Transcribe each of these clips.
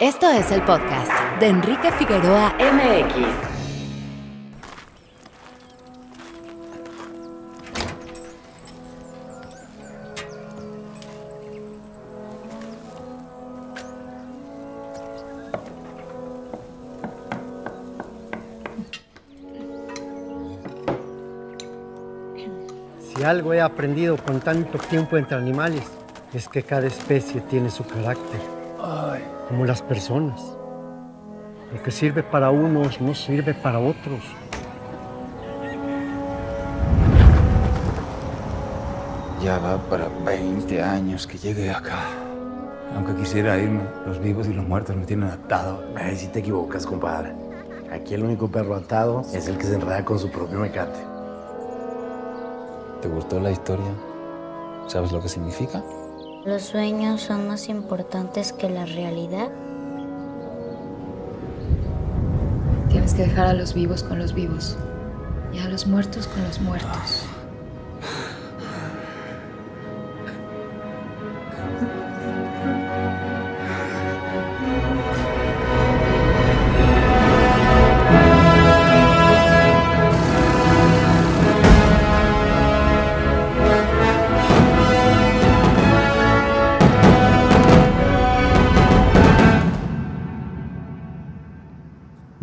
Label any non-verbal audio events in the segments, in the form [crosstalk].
Esto es el podcast de Enrique Figueroa MX. Si algo he aprendido con tanto tiempo entre animales, es que cada especie tiene su carácter, como las personas. Lo que sirve para unos no sirve para otros. Ya va para 20 años que llegué acá. Aunque quisiera irme, los vivos y los muertos me tienen atado. Ay, si te equivocas, compadre. Aquí el único perro atado es el que se enreda con su propio mecate. ¿Te gustó la historia? ¿Sabes lo que significa? ¿Los sueños son más importantes que la realidad? Tienes que dejar a los vivos con los vivos y a los muertos con los muertos.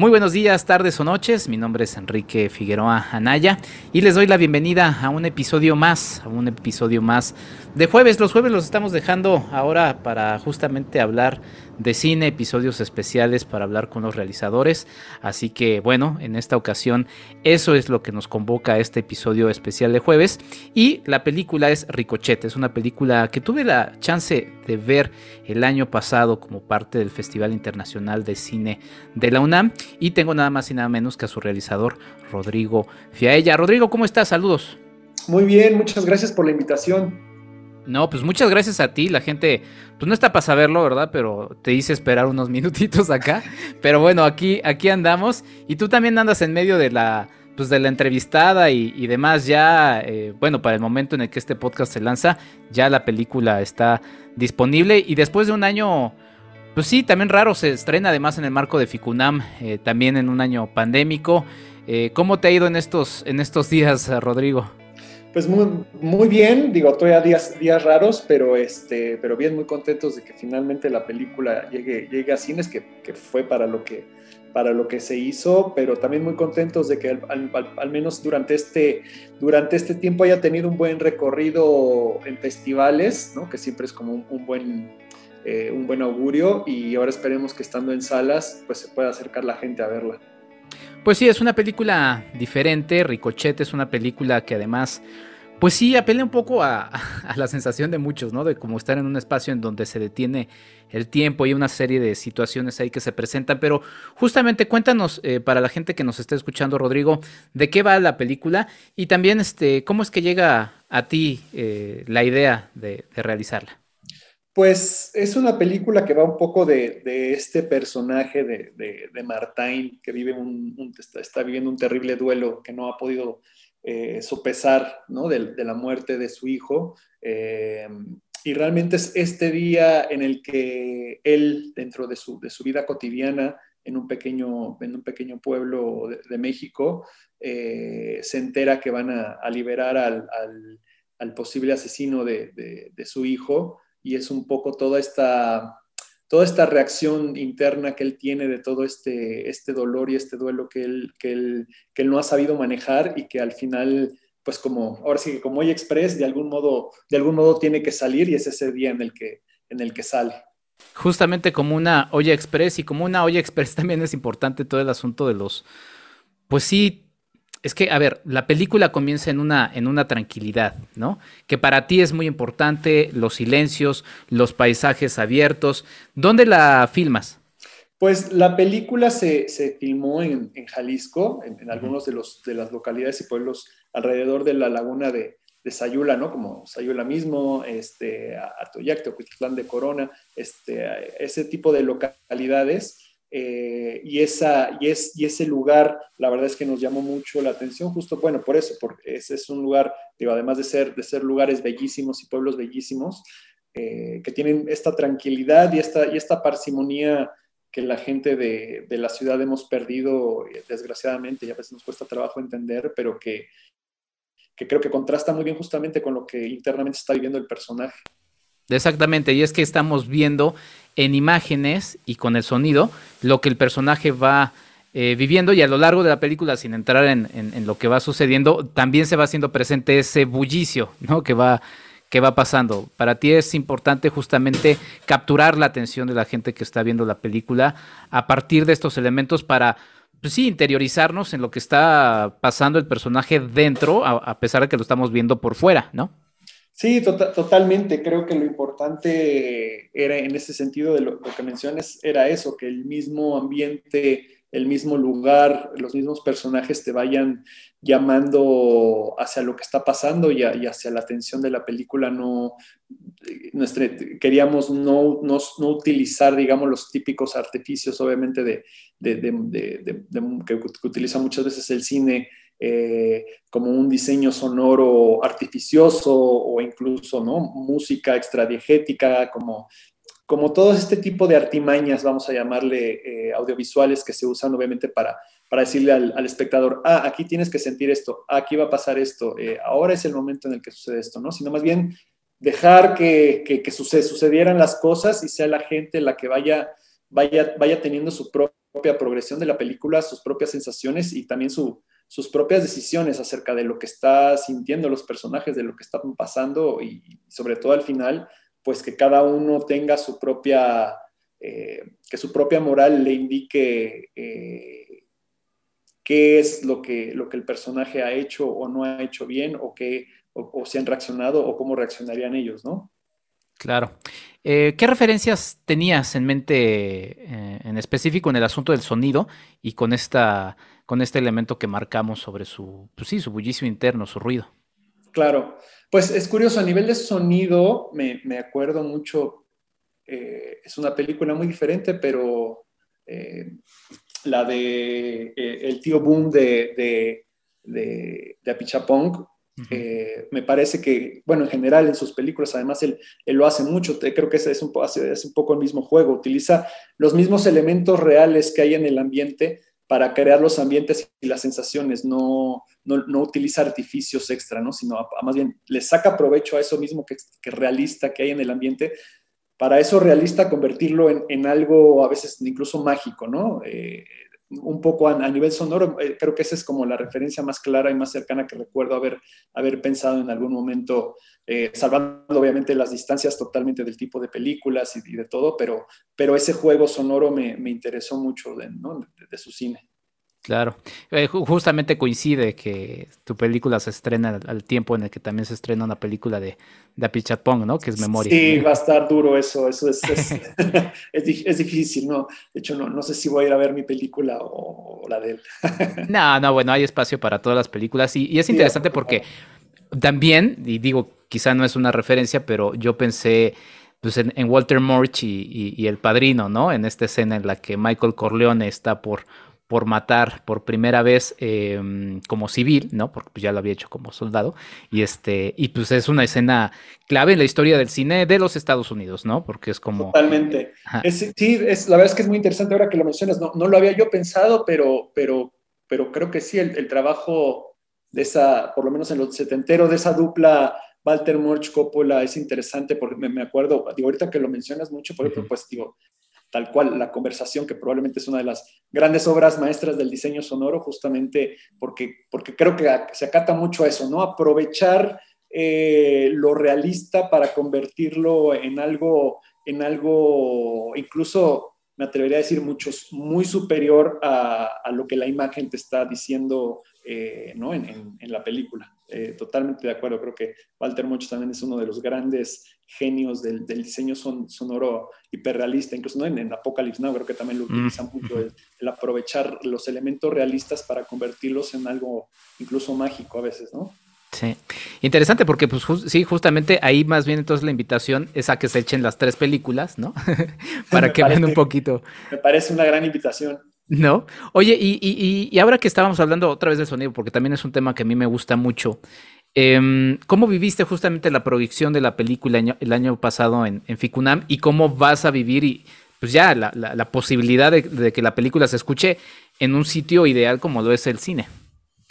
Muy buenos días, tardes o noches. Mi nombre es Enrique Figueroa Anaya y les doy la bienvenida a un episodio más, a un episodio más de jueves. Los jueves los estamos dejando ahora para justamente hablar de cine, episodios especiales para hablar con los realizadores. Así que bueno, en esta ocasión eso es lo que nos convoca a este episodio especial de jueves. Y la película es Ricochete, es una película que tuve la chance de ver el año pasado como parte del Festival Internacional de Cine de la UNAM. Y tengo nada más y nada menos que a su realizador, Rodrigo Fiaella. Rodrigo, ¿cómo estás? Saludos. Muy bien, muchas gracias por la invitación. No, pues muchas gracias a ti. La gente, pues no está para saberlo, ¿verdad? Pero te hice esperar unos [laughs] minutitos acá. Pero bueno, aquí, aquí andamos. Y tú también andas en medio de la, pues de la entrevistada y, demás. Ya, eh, bueno, para el momento en el que este podcast se lanza, ya la película está disponible. Y después de un año, pues sí, también raro, se estrena además en el marco de Ficunam, eh, también en un año pandémico. Eh, ¿Cómo te ha ido en estos, en estos días, Rodrigo? Pues muy, bien, digo, todavía días, raros, pero, este, pero bien, muy contentos de que finalmente la película llegue, a cines, que, fue para lo que, para lo que se hizo, pero también muy contentos de que al, menos durante este, durante este tiempo haya tenido un buen recorrido en festivales, que siempre es como un, un buen, eh, un buen augurio, y ahora esperemos que estando en salas, pues se pueda acercar la gente a verla. Pues sí, es una película diferente. Ricochet es una película que además, pues sí, apela un poco [laughs] a, la sensación de muchos, ¿no? De como estar en un espacio en donde se detiene el tiempo y una serie de situaciones ahí que se presentan. Pero justamente cuéntanos, eh, para la gente que nos está escuchando, Rodrigo, de qué va la película y también este, cómo es que llega a ti eh, la idea de, de realizarla. Pues es una película que va un poco de, de este personaje de, de, de, Martin, que vive un, está, viviendo un terrible duelo que no ha podido eh, sopesar ¿no? de, la muerte de su hijo. Eh, y realmente es este día en el que él, dentro de su, su vida cotidiana, en un pequeño, en un pequeño pueblo de, México, eh, se entera que van a, liberar al, al, al, posible asesino de su hijo y es un poco toda esta, toda esta reacción interna que él tiene de todo este, este dolor y este duelo que él, que, él, que él no ha sabido manejar y que al final, pues como, ahora sí que como hoy Express, de algún modo, de algún modo tiene que salir y es ese día en el que, en el que sale. Justamente como una olla express y como una olla express [laughs] también es importante todo el asunto de los, pues sí, es que, a ver, la película comienza en una, en una tranquilidad, ¿no? Que para ti es muy importante, los silencios, los paisajes abiertos. ¿Dónde la filmas? Pues la película se, se filmó en, en Jalisco, en, en, algunos de, los, de las localidades y pueblos alrededor de la laguna de, de Sayula, ¿no? Como Sayula mismo, este, Atoyac, Teocuitlán de Corona, este, ese tipo de localidades. Eh, y, esa, y, es, y ese lugar, la verdad es que nos llamó mucho la atención, justo, bueno, por eso, porque ese es un lugar, digo, además de ser, de ser lugares bellísimos y pueblos bellísimos, eh, que tienen esta tranquilidad y esta, y esta parsimonía que la gente de, de, la ciudad hemos perdido, desgraciadamente, y a veces nos cuesta trabajo entender, pero que, que creo que contrasta muy bien justamente con lo que internamente está viviendo el personaje. Exactamente, y es que estamos viendo en imágenes y con el sonido lo que el personaje va eh, viviendo y a lo largo de la película, sin entrar en, lo que va sucediendo, también se va haciendo presente ese bullicio ¿no? que, va, que va pasando. Para ti es importante justamente capturar la atención de la gente que está viendo la película a partir de estos elementos para pues sí, interiorizarnos en lo que está pasando el personaje dentro, a, pesar de que lo estamos viendo por fuera, ¿no? Sí, tota-, totalmente. Creo que lo importante era en ese sentido de lo, que mencionas, era eso, que el mismo ambiente, el mismo lugar, los mismos personajes te vayan llamando hacia lo que está pasando y, hacia la atención de la película. No, nuestra, queríamos no, no, no, utilizar, digamos, los típicos artificios, obviamente, de, que, utiliza muchas veces el cine. Eh, como un diseño sonoro artificioso o incluso ¿no? música extradiegética, como como todo este tipo de artimañas, vamos a llamarle eh, audiovisuales que se usan obviamente para, para decirle al, espectador, ah, aquí tienes que sentir esto, ah, aquí va a pasar esto, eh, ahora es el momento en el que sucede esto, ¿no? Sino más bien dejar que, que, sucedieran las cosas y sea la gente la que vaya, vaya, vaya teniendo su propia progresión de la película, sus propias sensaciones y también sus propias decisiones acerca de lo que está sintiendo los personajes, de lo que están pasando y sobre todo al final pues que cada uno tenga su propia, eh, que su propia moral le indique eh, qué es lo que, lo que el personaje ha hecho o no ha hecho bien o, qué, o, si han reaccionado o cómo reaccionarían ellos, ¿no? Claro. Eh, ¿Qué referencias tenías en mente en específico en el asunto del sonido y con, esta, con este elemento que marcamos sobre su, pues sí, su bullicio interno, su ruido? Claro. Pues es curioso, a nivel de sonido, me, me acuerdo mucho, eh, es una película muy diferente, pero eh, la de eh, El tío Boom de, de, de, de Apichapong, me parece que, bueno, en general en sus películas, además él, él lo hace mucho, creo que es, es, un, es un poco el mismo juego, utiliza los mismos elementos reales que hay en el ambiente para crear los ambientes y las sensaciones, no, no, utiliza artificios extra, ¿no? sino más bien le saca provecho a eso mismo que, que, realista que hay en el ambiente, para eso realista convertirlo en, en algo a veces incluso mágico, ¿no? Eh, un poco a, nivel sonoro, eh, creo que esa es como la referencia más clara y más cercana que recuerdo haber, haber pensado en algún momento, eh, salvando obviamente las distancias totalmente del tipo de películas y, de todo, pero, pero ese juego sonoro me, me interesó mucho de, de, su cine. Claro, eh, justamente coincide que tu película se estrena al, tiempo en el que también se estrena una película de, de Apichatpong, ¿no? Que es memoria. Sí, va a estar duro eso, eso es, [laughs] es, difícil, ¿no? De hecho, no, no sé si voy a ir a ver mi película o, la de él. [laughs] no, no, bueno, hay espacio para todas las películas y, es interesante porque también, y digo, quizá no es una referencia, pero yo pensé pues en, Walter Murch y, y, El Padrino, ¿no? En esta escena en la que Michael Corleone está por por matar por primera vez em, como civil, ¿no? Porque pues, ya lo había hecho como soldado. Y este, y pues es una escena clave en la historia del cine de los Estados Unidos, ¿no? Porque es como. Totalmente. sí, es, la verdad es que es muy interesante ahora que lo mencionas. No, no lo había yo pensado, pero, pero, pero creo que sí, el, trabajo de esa, por lo menos en los setenteros, de esa dupla. Walter Murch Coppola es interesante porque me, acuerdo, digo, ahorita que lo mencionas mucho, por ejemplo, pues digo, tal cual la conversación, que probablemente es una de las grandes obras maestras del diseño sonoro, justamente porque, porque creo que se acata mucho a eso, ¿no? Aprovechar eh, lo realista para convertirlo en algo, en algo incluso, me atrevería a decir, muchos, muy superior a, lo que la imagen te está diciendo eh, ¿no? en, la película. Eh, totalmente de acuerdo, creo que Walter Mucho también es uno de los grandes genios del, del diseño son, sonoro hiperrealista, incluso ¿no? en, en, Apocalypse Now creo que también lo utilizan mucho, el, aprovechar los elementos realistas para convertirlos en algo incluso mágico a veces, ¿no? Sí, interesante porque pues sí, justamente ahí más bien entonces la invitación es a que se echen las tres películas, ¿no? [laughs] para que vean un poquito. Me parece una gran invitación. ¿No? Oye, y, ahora que estábamos hablando otra vez del sonido, porque también es un tema que a mí me gusta mucho, em, ¿cómo viviste justamente la proyección de la película el año pasado en, Ficunam y cómo vas a vivir y pues ya la, posibilidad de, que la película se escuche en un sitio ideal como lo es el cine.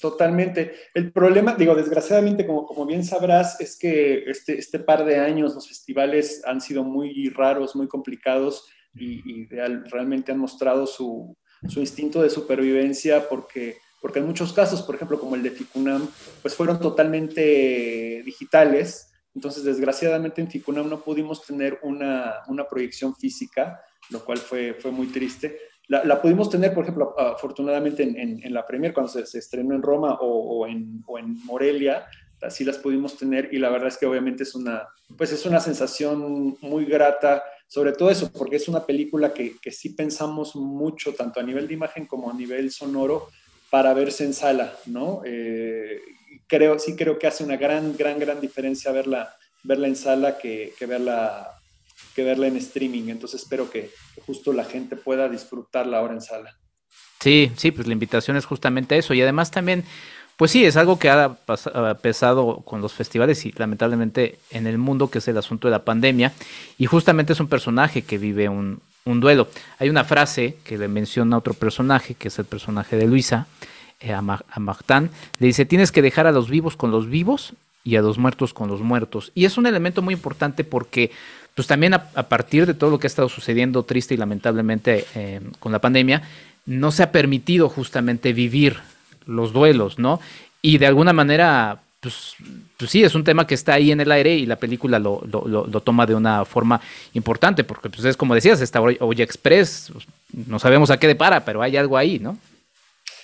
Totalmente. El problema, digo, desgraciadamente, como, como bien sabrás, es que este, este par de años los festivales han sido muy raros, muy complicados y, realmente han mostrado su, su, instinto de supervivencia porque, porque en muchos casos, por ejemplo, como el de Ficunam, pues fueron totalmente digitales. Entonces, desgraciadamente en Ficunam no pudimos tener una, una proyección física, lo cual fue, fue muy triste. La, la, pudimos tener, por ejemplo, afortunadamente en, en, la premier cuando se, se, estrenó en Roma o, o, en, o, en, Morelia, así las pudimos tener y la verdad es que obviamente es una, pues es una sensación muy grata sobre todo eso, porque es una película que, que sí pensamos mucho, tanto a nivel de imagen como a nivel sonoro, para verse en sala, ¿no? Eh, creo, sí creo que hace una gran, gran, gran diferencia verla, verla en sala que, que verla, que verla en streaming. Entonces espero que, justo la gente pueda disfrutarla ahora en sala. Sí, sí, pues la invitación es justamente eso. Y además también pues sí, es algo que ha pesado con los festivales y lamentablemente en el mundo, que es el asunto de la pandemia. Y justamente es un personaje que vive un, duelo. Hay una frase que le menciona otro personaje, que es el personaje de Luisa, eh, a, Martán. Le dice, tienes que dejar a los vivos con los vivos y a los muertos con los muertos. Y es un elemento muy importante porque pues también a, partir de todo lo que ha estado sucediendo triste y lamentablemente eh, con la pandemia, no se ha permitido justamente vivir los duelos, ¿no? Y de alguna manera, pues, pues, sí, es un tema que está ahí en el aire y la película lo, toma de una forma importante, porque pues es como decías, esta Oye Express, pues, no sabemos a qué depara, pero hay algo ahí, ¿no?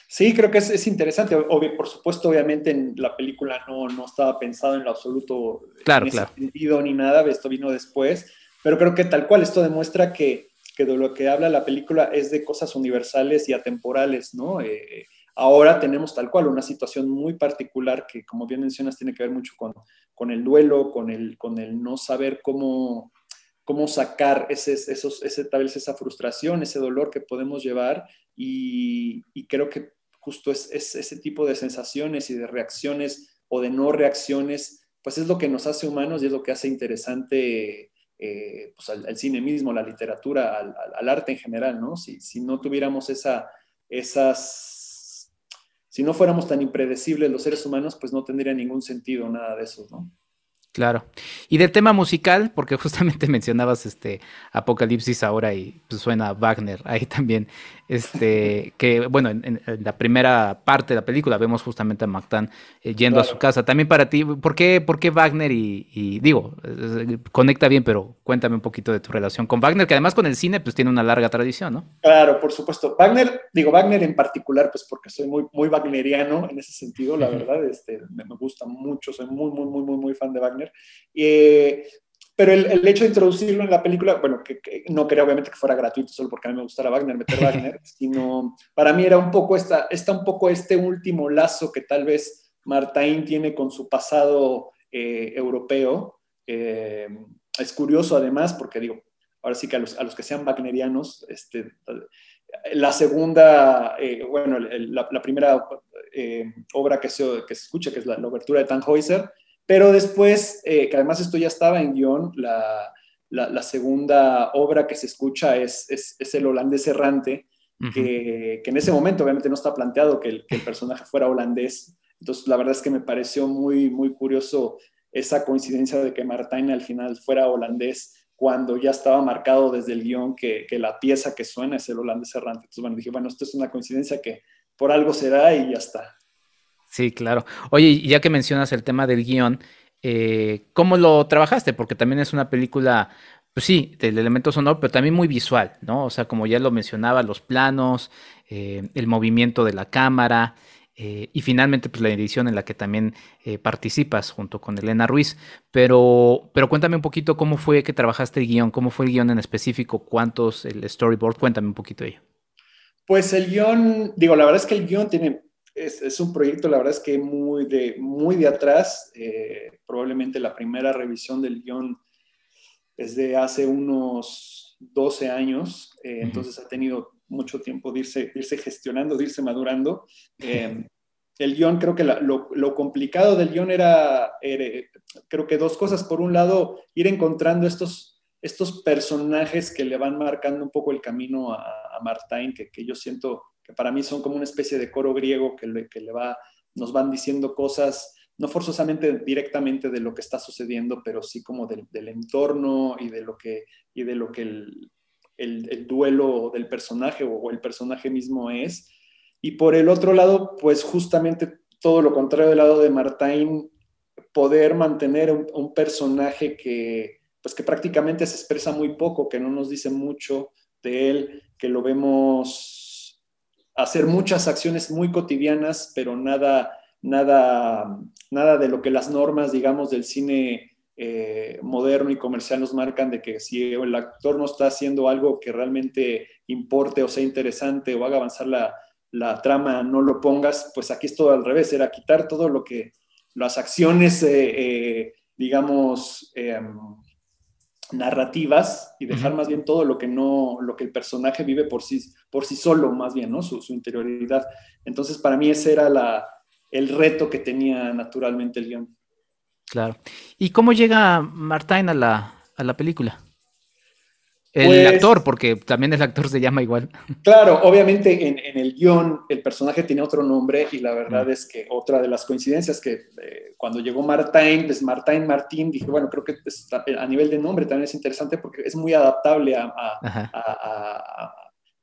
Sí, creo que es, interesante. por supuesto, obviamente en la película no, no estaba pensado en lo absoluto claro, en claro. sentido ni nada, esto vino después, pero creo que tal cual esto demuestra que, que de lo que habla la película es de cosas universales y atemporales, ¿no? Eh, Ahora tenemos tal cual una situación muy particular que, como bien mencionas, tiene que ver mucho con, con el duelo, con el, con el no saber cómo, cómo sacar ese, esos, ese, tal vez esa frustración, ese dolor que podemos llevar y, creo que justo es, ese tipo de sensaciones y de reacciones o de no reacciones, pues es lo que nos hace humanos y es lo que hace interesante eh, pues al, cine mismo, la literatura, al, arte en general, ¿no? Si, si no tuviéramos esa, esas si no fuéramos tan impredecibles los seres humanos, pues no tendría ningún sentido nada de eso, ¿no? Claro. Y del tema musical, porque [laughs] justamente mencionabas este Apocalipsis ahora y pues, suena Wagner ahí también. Este, [laughs] que bueno, en, la primera parte de la película vemos justamente a Mactán eh, yendo a su casa. También para ti, ¿por qué, por qué Wagner? Y, digo, conecta bien, pero cuéntame un poquito de tu relación con Wagner, que además con el cine pues tiene una larga tradición, ¿no? Claro, por supuesto. Wagner, digo Wagner en particular, pues porque soy muy, muy wagneriano en ese sentido, la verdad, este, me, me gusta mucho, soy muy, muy, muy, muy, muy fan de Wagner. Eh, pero el, hecho de introducirlo en la película, bueno, que, no quería obviamente que fuera gratuito solo porque a mí me gustara Wagner, meter [laughs] Wagner, sino para mí era un poco esta, está un poco este último lazo que tal vez Martain tiene con su pasado eh, europeo. Eh, es curioso además porque digo, ahora sí que a los, a los que sean wagnerianos, este, la segunda, bueno, la, primera obra que se, que se escucha, que es la, la obertura de Tannhäuser, pero después, eh, que además esto ya estaba en guion, la, la, segunda obra que se escucha es, es, el holandés errante, que, que, en ese momento obviamente no está planteado que el, que el, personaje fuera holandés. Entonces, la verdad es que me pareció muy, muy curioso esa coincidencia de que Martijn al final fuera holandés cuando ya estaba marcado desde el guion que, que, la pieza que suena es el holandés errante. Entonces, bueno, dije, bueno, esto es una coincidencia que por algo será y ya está. Sí, claro. Oye, ya que mencionas el tema del guion, eh, ¿cómo lo trabajaste? Porque también es una película, pues sí, del elemento sonoro, pero también muy visual, ¿no? O sea, como ya lo mencionaba, los planos, eh, el movimiento de la cámara. Eh, y finalmente, pues la edición en la que también participas junto con Elena Ruiz. Pero, pero cuéntame un poquito cómo fue que trabajaste el guion, cómo fue el guion en específico, cuántos, el storyboard, cuéntame un poquito de ello. Pues el guion, digo, la verdad es que el guion tiene es, un proyecto, la verdad es que muy de, muy de atrás. Eh, probablemente la primera revisión del guion es de hace unos 12 años, eh, entonces ha tenido mucho tiempo de irse, irse gestionando, de irse madurando. Eh, el guion, creo que lo, lo, complicado del guion era, creo que dos cosas. Por un lado, ir encontrando estos, estos personajes que le van marcando un poco el camino a, a Martín, que, que, yo siento que para mí son como una especie de coro griego que, le, que le va, nos van diciendo cosas, no forzosamente directamente de lo que está sucediendo, pero sí como del, del entorno y de lo que, y de lo que el, el, el duelo del personaje o, o el personaje mismo es. Y por el otro lado, pues justamente todo lo contrario del lado de Martín, poder mantener un, un personaje que, pues que prácticamente se expresa muy poco, que no nos dice mucho de él, que lo vemos hacer muchas acciones muy cotidianas, pero nada, nada, nada de lo que las normas, digamos, del cine eh, moderno y comercial nos marcan de que si el actor no está haciendo algo que realmente importe o sea interesante o haga avanzar la, la trama, no lo pongas, pues aquí es todo al revés, era quitar todo lo que, las acciones, eh, eh, digamos, eh, narrativas y dejar más bien todo lo que no, lo que el personaje vive por sí, por sí solo, más bien, ¿no? Su, su interioridad. Entonces, para mí ese era la, el reto que tenía naturalmente el guion. Claro. ¿Y cómo llega Martín a la, a la película? El pues, actor, porque también el actor se llama igual. [laughs] Claro, obviamente en, en el guion el personaje tiene otro nombre y la verdad mm. es que otra de las coincidencias que eh, cuando llegó Martín, pues Martín Martín, dije, bueno, creo que está, a nivel de nombre también es interesante porque es muy adaptable a, a, a,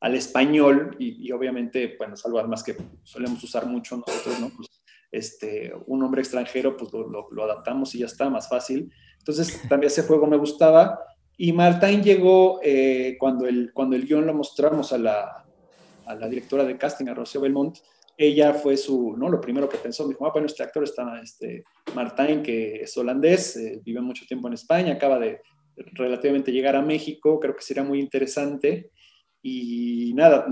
al español y, y, obviamente, bueno, es algo además que solemos usar mucho nosotros, ¿no? Pues, este, un nombre extranjero, pues lo, lo, lo adaptamos y ya está, más fácil. Entonces, también ese juego me gustaba. Y Martín llegó eh, cuando, el, cuando el guion lo mostramos a la, a la directora de casting, a Rocío Belmont, ella fue su, ¿no? Lo primero que pensó, me dijo, ah, bueno, este actor está, este, Martín, que es holandés, eh, vive mucho tiempo en España, acaba de relativamente llegar a México, creo que sería muy interesante. Y nada,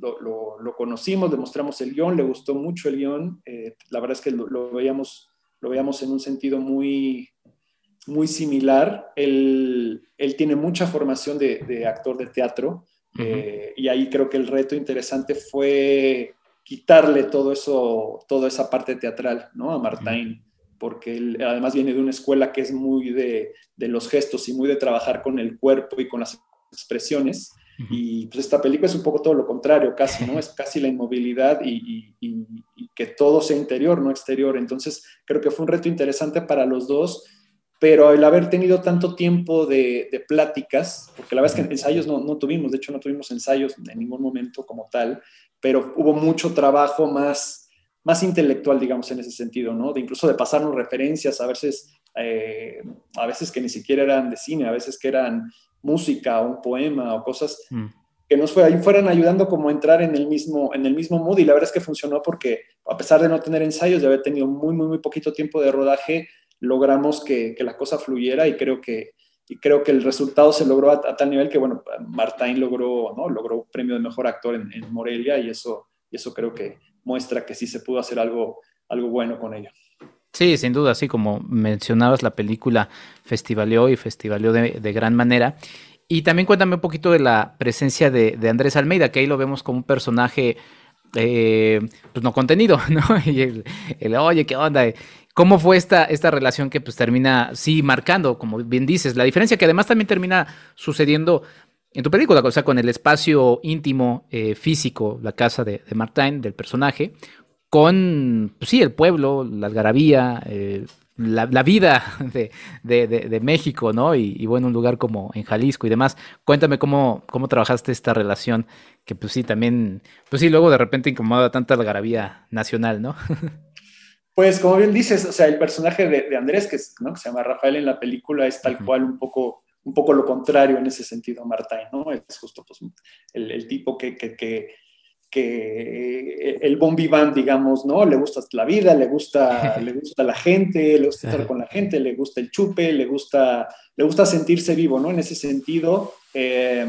lo, conocimos, le mostramos el guion, le gustó mucho el guion, eh, la verdad es que lo, lo, veíamos, lo veíamos en un sentido muy, muy similar. Él, él tiene mucha formación de, de actor de teatro uh -huh. eh, y ahí creo que el reto interesante fue quitarle todo eso, toda esa parte teatral ¿no? a Martín, uh -huh. porque él además viene de una escuela que es muy de, de, los gestos y muy de trabajar con el cuerpo y con las expresiones. Uh -huh. Y pues esta película es un poco todo lo contrario, casi, ¿no? [laughs] Es casi la inmovilidad y, y, y, y que todo sea interior, no exterior. Entonces, creo que fue un reto interesante para los dos pero el haber tenido tanto tiempo de, de pláticas, porque la verdad es que ensayos no, no, tuvimos, de hecho no tuvimos ensayos en ningún momento como tal, pero hubo mucho trabajo más, más intelectual, digamos, en ese sentido, ¿no? De incluso de pasarnos referencias, a veces, eh, a veces que ni siquiera eran de cine, a veces que eran música o un poema o cosas mm. que nos fue, fueran ayudando como a entrar en el, mismo, en el mismo mood y la verdad es que funcionó porque a pesar de no tener ensayos, de haber tenido muy, muy, muy poquito tiempo de rodaje, logramos que, que, la cosa fluyera y creo que, y creo que el resultado se logró a, tal nivel que, bueno, Martín logró, ¿no? logró premio de mejor actor en, en, Morelia y eso, y eso creo que muestra que sí se pudo hacer algo, algo bueno con ello. Sí, sin duda, así como mencionabas, la película festivaleó y festivaleó de, de gran manera. Y también cuéntame un poquito de la presencia de, de Andrés Almeida, que ahí lo vemos como un personaje eh, pues no contenido, [laughs] ¿no? Y el, el, oye, ¿qué onda? ¿Cómo fue esta, esta relación que pues termina, sí, marcando, como bien dices, la diferencia que además también termina sucediendo en tu película, o sea, con el espacio íntimo, eh, físico, la casa de, de del personaje, con, pues sí, el pueblo, la algarabía, eh, la, vida [laughs] de, de, de, México, ¿no? Y, y, bueno, un lugar como en Jalisco y demás. Cuéntame cómo, cómo trabajaste esta relación, que pues sí, también, pues sí, luego de repente incomoda tanta algarabía nacional, ¿no? [laughs] Pues como bien dices, o sea, el personaje de, de Andrés, que, es, ¿no? que, se llama Rafael en la película, es tal cual un poco, un poco lo contrario en ese sentido, Martín, ¿no? Es justo pues, el, el tipo que, que, que, que, el bon vivant, digamos, ¿no? Le gusta la vida, le gusta, [laughs] le gusta la gente, le gusta estar con la gente, le gusta el chupe, le gusta, le gusta sentirse vivo, ¿no? En ese sentido, eh,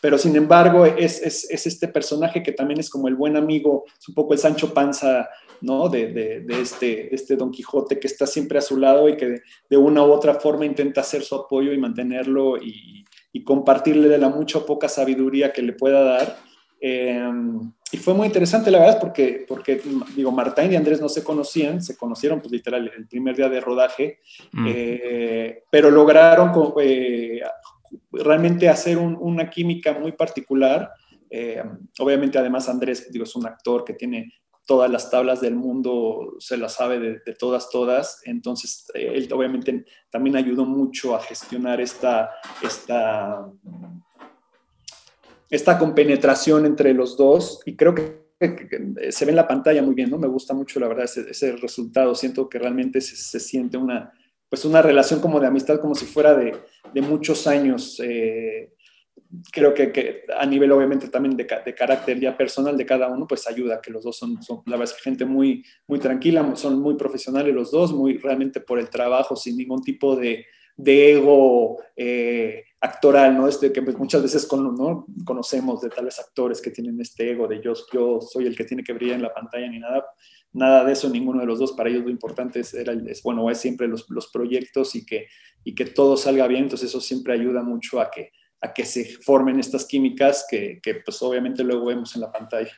pero sin embargo es, es, es, este personaje que también es como el buen amigo, es un poco el Sancho Panza ¿no? De, de, de, este, este Don Quijote que está siempre a su lado y que de, de una u otra forma intenta hacer su apoyo y mantenerlo y, y compartirle de la mucha o poca sabiduría que le pueda dar. Eh, y fue muy interesante, la verdad, porque, porque digo, Martín y Andrés no se conocían, se conocieron, pues literal, el primer día de rodaje, mm. eh, pero lograron eh, realmente hacer una química muy particular. Eh, obviamente, además, Andrés, digo, es un actor que tiene todas las tablas del mundo, se las sabe de, todas, todas. Entonces, eh, él obviamente también ayudó mucho a gestionar esta, esta, esta compenetración entre los dos y creo que se ve en la pantalla muy bien, ¿no? Me gusta mucho, la verdad, ese, resultado. Siento que realmente se, siente una, pues una relación como de amistad, como si fuera de, de muchos años. Eh, creo que, que, a nivel obviamente también de, de, carácter ya personal de cada uno, pues ayuda, que los dos son, son la verdad, gente muy, muy tranquila, son muy profesionales los dos, muy realmente por el trabajo, sin ningún tipo de, de ego eh, actoral, ¿no? Este que pues, muchas veces con, ¿no? conocemos de tales actores que tienen este ego de yo, yo soy el que tiene que brillar en la pantalla ni nada, nada de eso, ninguno de los dos, para ellos lo importante es, era, es bueno, es siempre los, los proyectos y que, y que todo salga bien, entonces eso siempre ayuda mucho a que, a que se formen estas químicas que, que pues obviamente luego vemos en la pantalla.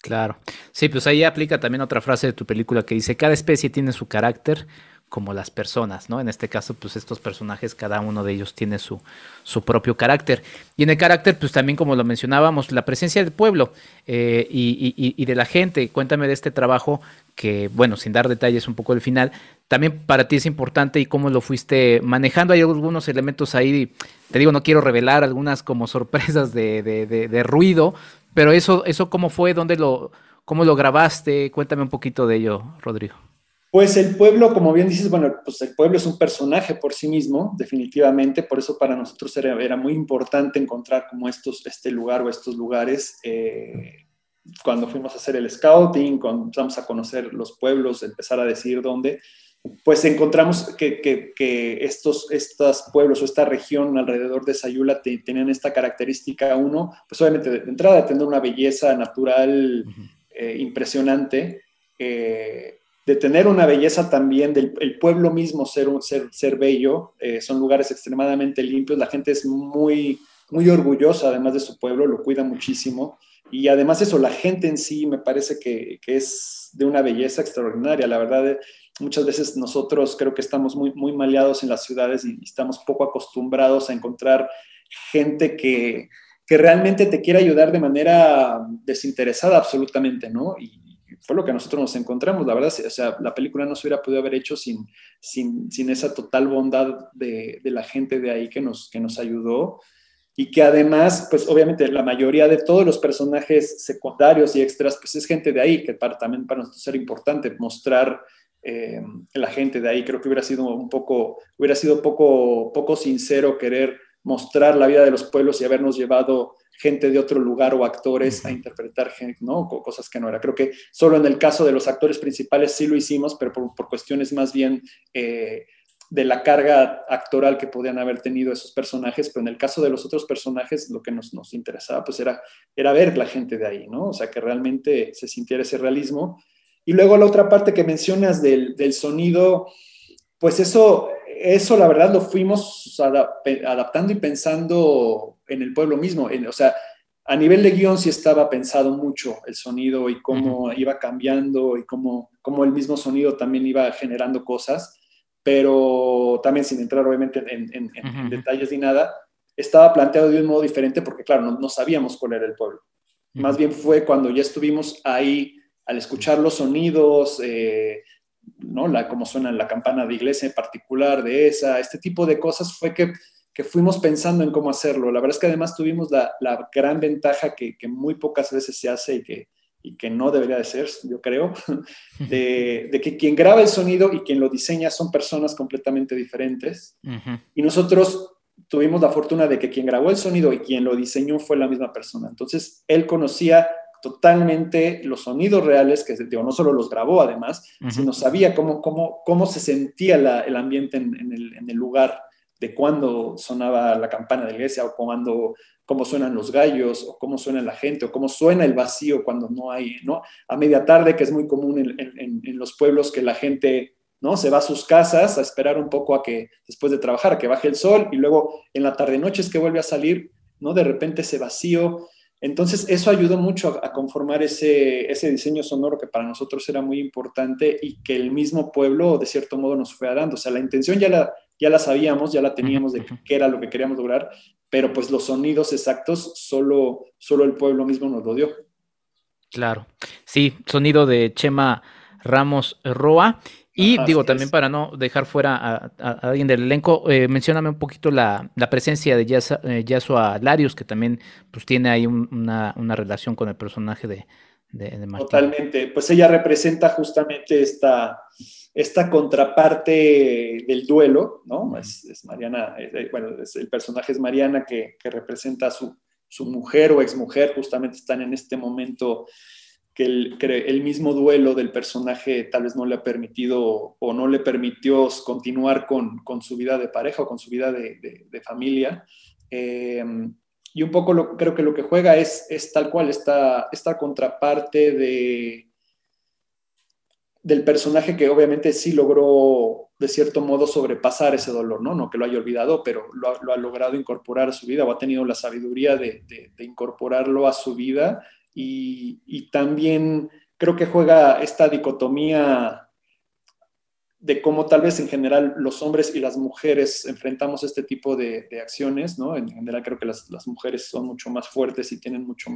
Claro. Sí, pues ahí aplica también otra frase de tu película que dice, cada especie tiene su carácter como las personas, ¿no? En este caso, pues estos personajes, cada uno de ellos tiene su, su propio carácter. Y en el carácter, pues también como lo mencionábamos, la presencia del pueblo eh, y, de la gente. Cuéntame de este trabajo que, bueno, sin dar detalles un poco del final, también para ti es importante y cómo lo fuiste manejando. Hay algunos elementos ahí, te digo, no quiero revelar algunas como sorpresas de, de, ruido, pero eso, eso cómo fue, dónde lo, cómo lo grabaste, cuéntame un poquito de ello, Rodrigo. Pues el pueblo, como bien dices, bueno, pues el pueblo es un personaje por sí mismo, definitivamente, por eso para nosotros era, muy importante encontrar como estos, este lugar o estos lugares. Eh, cuando fuimos a hacer el scouting, cuando empezamos a conocer los pueblos, empezar a decir dónde, pues encontramos que, que, estos, estos pueblos o esta región alrededor de Sayula tenían esta característica, uno, pues obviamente de entrada de tener una belleza natural eh, impresionante, eh, de tener una belleza también, del el pueblo mismo ser, ser, ser bello, eh, son lugares extremadamente limpios, la gente es muy, muy orgullosa además de su pueblo, lo cuida muchísimo. Y además eso, la gente en sí me parece que, que es de una belleza extraordinaria. La verdad, muchas veces nosotros creo que estamos muy, muy maleados en las ciudades y estamos poco acostumbrados a encontrar gente que, que realmente te quiere ayudar de manera desinteresada absolutamente, ¿no? Fue lo que nosotros nos encontramos. La verdad, o sea, la película no se hubiera podido haber hecho sin, sin, sin esa total bondad de, de, la gente de ahí que nos, que nos ayudó y que además, pues obviamente la mayoría de todos los personajes secundarios y extras, pues es gente de ahí, que para, también para nosotros era importante mostrar eh, la gente de ahí. Creo que hubiera sido un poco, hubiera sido poco, poco sincero querer mostrar la vida de los pueblos y habernos llevado gente de otro lugar o actores a interpretar ¿no? cosas que no era. Creo que solo en el caso de los actores principales sí lo hicimos, pero por, cuestiones más bien eh, de la carga actoral que podían haber tenido esos personajes, pero en el caso de los otros personajes lo que nos, nos interesaba pues era, era ver la gente de ahí, ¿no? O sea, que realmente se sintiera ese realismo. Y luego la otra parte que mencionas del, del sonido, pues eso eso la verdad lo fuimos adaptando y pensando en el pueblo mismo. o sea, a nivel de guion sí estaba pensado mucho el sonido y cómo iba cambiando y cómo, cómo, el mismo sonido también iba generando cosas, pero también sin entrar obviamente en, detalles ni nada, estaba planteado de un modo diferente porque claro, no, sabíamos cuál era el pueblo. Más bien fue cuando ya estuvimos ahí al escuchar los sonidos, eh, ¿no? La, cómo suena la campana de iglesia en particular, de esa, este tipo de cosas fue que, que fuimos pensando en cómo hacerlo. La verdad es que además tuvimos la, la gran ventaja que, que, muy pocas veces se hace y que, y que no debería de ser, yo creo, [laughs] de, de, que quien graba el sonido y quien lo diseña son personas completamente diferentes. Y nosotros tuvimos la fortuna de que quien grabó el sonido y quien lo diseñó fue la misma persona. Entonces, él conocía totalmente los sonidos reales, que digo, no solo los grabó además, sino sabía cómo, cómo, cómo se sentía el ambiente en, el, lugar de cuando sonaba la campana de la iglesia o cuando, cómo suenan los gallos o cómo suena la gente o cómo suena el vacío cuando no hay, ¿no? A media tarde, que es muy común en, los pueblos que la gente ¿no? Se va a sus casas a esperar un poco a que, después de trabajar, a que baje el sol y luego en la tarde noche es que vuelve a salir, ¿no? De repente ese vacío, entonces, eso ayudó mucho a, conformar ese, ese, diseño sonoro que para nosotros era muy importante y que el mismo pueblo, de cierto modo, nos fue dando. O sea, la intención ya la, ya la sabíamos, ya la teníamos de qué era lo que queríamos lograr, pero pues los sonidos exactos solo, solo el pueblo mismo nos lo dio. Claro, sí, sonido de Chema Ramos Roa. Y digo, también para no dejar fuera a, alguien del elenco, eh, mencióname un poquito la, presencia de Yasua, eh, Larios, que también pues tiene ahí una, relación con el personaje de, de, Totalmente, pues ella representa justamente esta, esta contraparte del duelo, ¿no? es, Mariana, bueno, el personaje es Mariana que, representa a su, su mujer o exmujer, justamente están en este momento que el, mismo duelo del personaje tal vez no le ha permitido o no le permitió continuar con, su vida de pareja o con su vida de, familia. Em, y un poco lo, creo que lo que juega es, es tal cual esta, esta contraparte de, del personaje que obviamente sí logró de cierto modo sobrepasar ese dolor, ¿no? No que lo haya olvidado, pero lo, ha logrado incorporar a su vida o ha tenido la sabiduría de, de incorporarlo a su vida y, también creo que juega esta dicotomía de cómo tal vez en general los hombres y las mujeres enfrentamos este tipo de, acciones, ¿no? En general creo que las, mujeres son mucho más fuertes y tienen mucho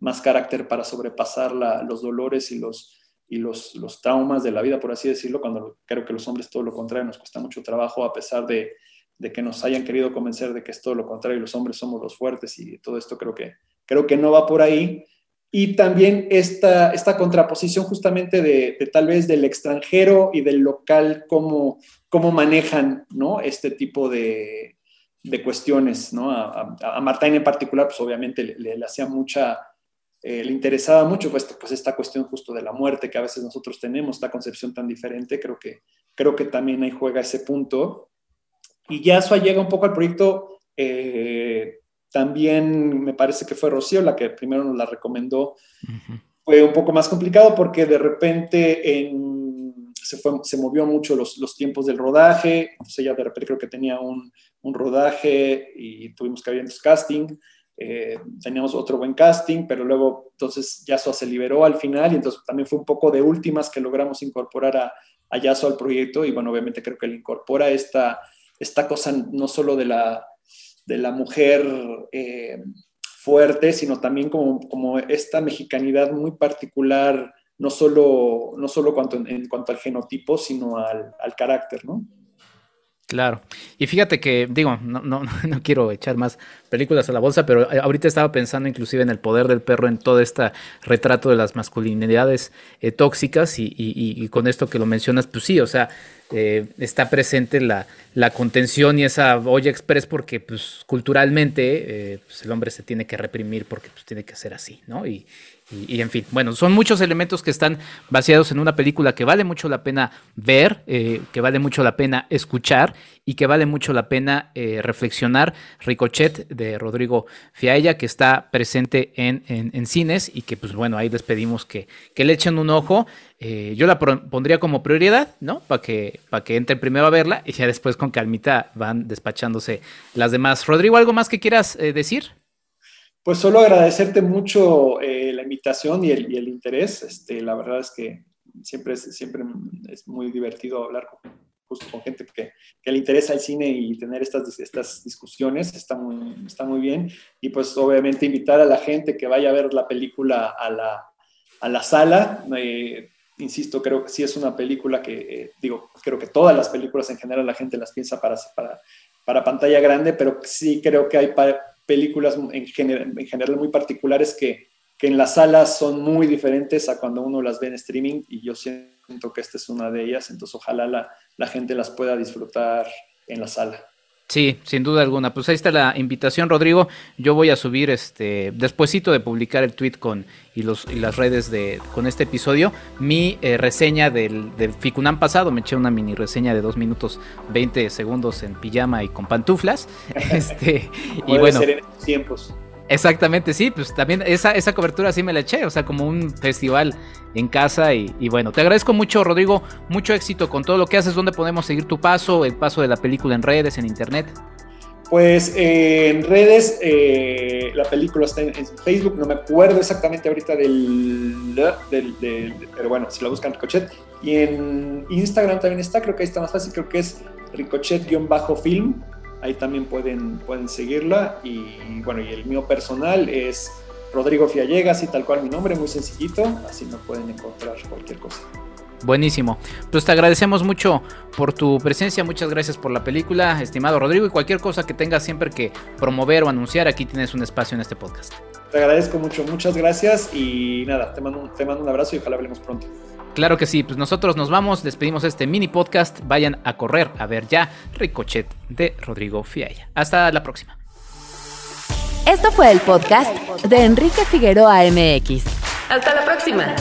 más carácter para sobrepasar los dolores y los, y los, los, traumas de la vida, por así decirlo, cuando creo que los hombres todo lo contrario, nos cuesta mucho trabajo a pesar de, de que nos hayan querido convencer de que es todo lo contrario, los hombres somos los fuertes y todo esto creo que, creo que no va por ahí y también esta, esta contraposición justamente de, tal vez del extranjero y del local, cómo, cómo manejan ¿no? este tipo de, de cuestiones. ¿no? A, a, Martín en particular, pues obviamente le, hacía mucha, eh, le interesaba mucho pues, pues, esta cuestión justo de la muerte que a veces nosotros tenemos, esta concepción tan diferente, creo que, creo que también ahí juega ese punto. Y ya eso llega un poco al proyecto. Eh, también me parece que fue Rocío la que primero nos la recomendó. Fue un poco más complicado porque de repente se, fue, se movió mucho los, los, tiempos del rodaje. Entonces ella de repente creo que tenía un, un rodaje y tuvimos que haber casting. Eh, teníamos otro buen casting, pero luego entonces Yaso se liberó al final y entonces también fue un poco de últimas que logramos incorporar a, a Yaso al proyecto y bueno, obviamente creo que le incorpora esta, esta cosa no solo de la de la mujer eh, fuerte, sino también como, como, esta mexicanidad muy particular, no solo, no solo cuanto, en, cuanto al genotipo, sino al, al carácter, ¿no? Claro. Y fíjate que, digo, no, no, [laughs] no, quiero echar más películas a la bolsa, pero eh, ahorita estaba pensando inclusive en el poder del perro, en todo este retrato de las masculinidades eh, tóxicas y, y, con esto que lo mencionas, pues sí, o sea, eh, está presente la, la, contención y esa olla express porque pues culturalmente pues, el hombre se tiene que reprimir porque pues tiene que ser así, ¿no? Y, y, en fin, bueno, son muchos elementos que están vaciados en una película que vale mucho la pena ver, eh, que vale mucho la pena escuchar y que vale mucho la pena eh, reflexionar. Ricochet de Rodrigo Fiaella, que está presente en, en, cines y que, pues bueno, ahí les pedimos que, que le echen un ojo. Eh, yo la pondría como prioridad, ¿no? Para que, para que entren primero a verla y ya después con calmita van despachándose las demás. Rodrigo, ¿algo más que quieras decir? Pues solo agradecerte mucho eh, la invitación y el, y el, interés. Este, la verdad es que siempre es, siempre es muy divertido hablar con, justo con gente que, que, le interesa el cine y tener estas, estas discusiones. Está muy, está muy bien. Y pues obviamente invitar a la gente que vaya a ver la película a la, a la sala. Eh, insisto, creo que sí es una película que, eh, digo, creo que todas las películas en general la gente las piensa para, para, para pantalla grande, pero sí creo que hay películas en, en general muy particulares que, que en las salas son muy diferentes a cuando uno las ve en streaming y yo siento que esta es una de ellas, entonces ojalá la, la gente las pueda disfrutar en la sala. Sí, sin duda alguna. Pues ahí está la invitación, Rodrigo. Yo voy a subir este despuesito de publicar el tweet con y los y las redes de con este episodio mi eh, reseña del, del Ficunam pasado. Me eché una mini reseña de dos minutos 20 segundos en pijama y con pantuflas. [laughs] este y bueno. Ser en estos tiempos. Exactamente, sí, pues también esa, esa cobertura sí me la eché, o sea, como un festival en casa y, bueno, te agradezco mucho, Rodrigo, mucho éxito con todo lo que haces, ¿dónde podemos seguir tu paso, el paso de la película en redes, en internet? Pues eh, en redes, eh, la película está en, Facebook, no me acuerdo exactamente ahorita del, del, pero bueno, si la buscan Ricochet. Y en Instagram también está, creo que ahí está más fácil, creo que es ricochet-film, ahí también pueden, pueden seguirla. Y bueno, y el mío personal es Rodrigo Fiallegas y tal cual mi nombre, muy sencillito, así no pueden encontrar cualquier cosa. Buenísimo. Pues te agradecemos mucho por tu presencia, muchas gracias por la película, estimado Rodrigo, y cualquier cosa que tengas siempre que promover o anunciar, aquí tienes un espacio en este podcast. Te agradezco mucho, muchas gracias y nada, te mando, te mando un abrazo y ojalá hablemos pronto. Claro que sí, pues nosotros nos vamos, despedimos este mini podcast, vayan a correr a ver ya Ricochet de Rodrigo Fiaya. Hasta la próxima. Esto fue el podcast de Enrique Figueroa MX. Hasta la próxima.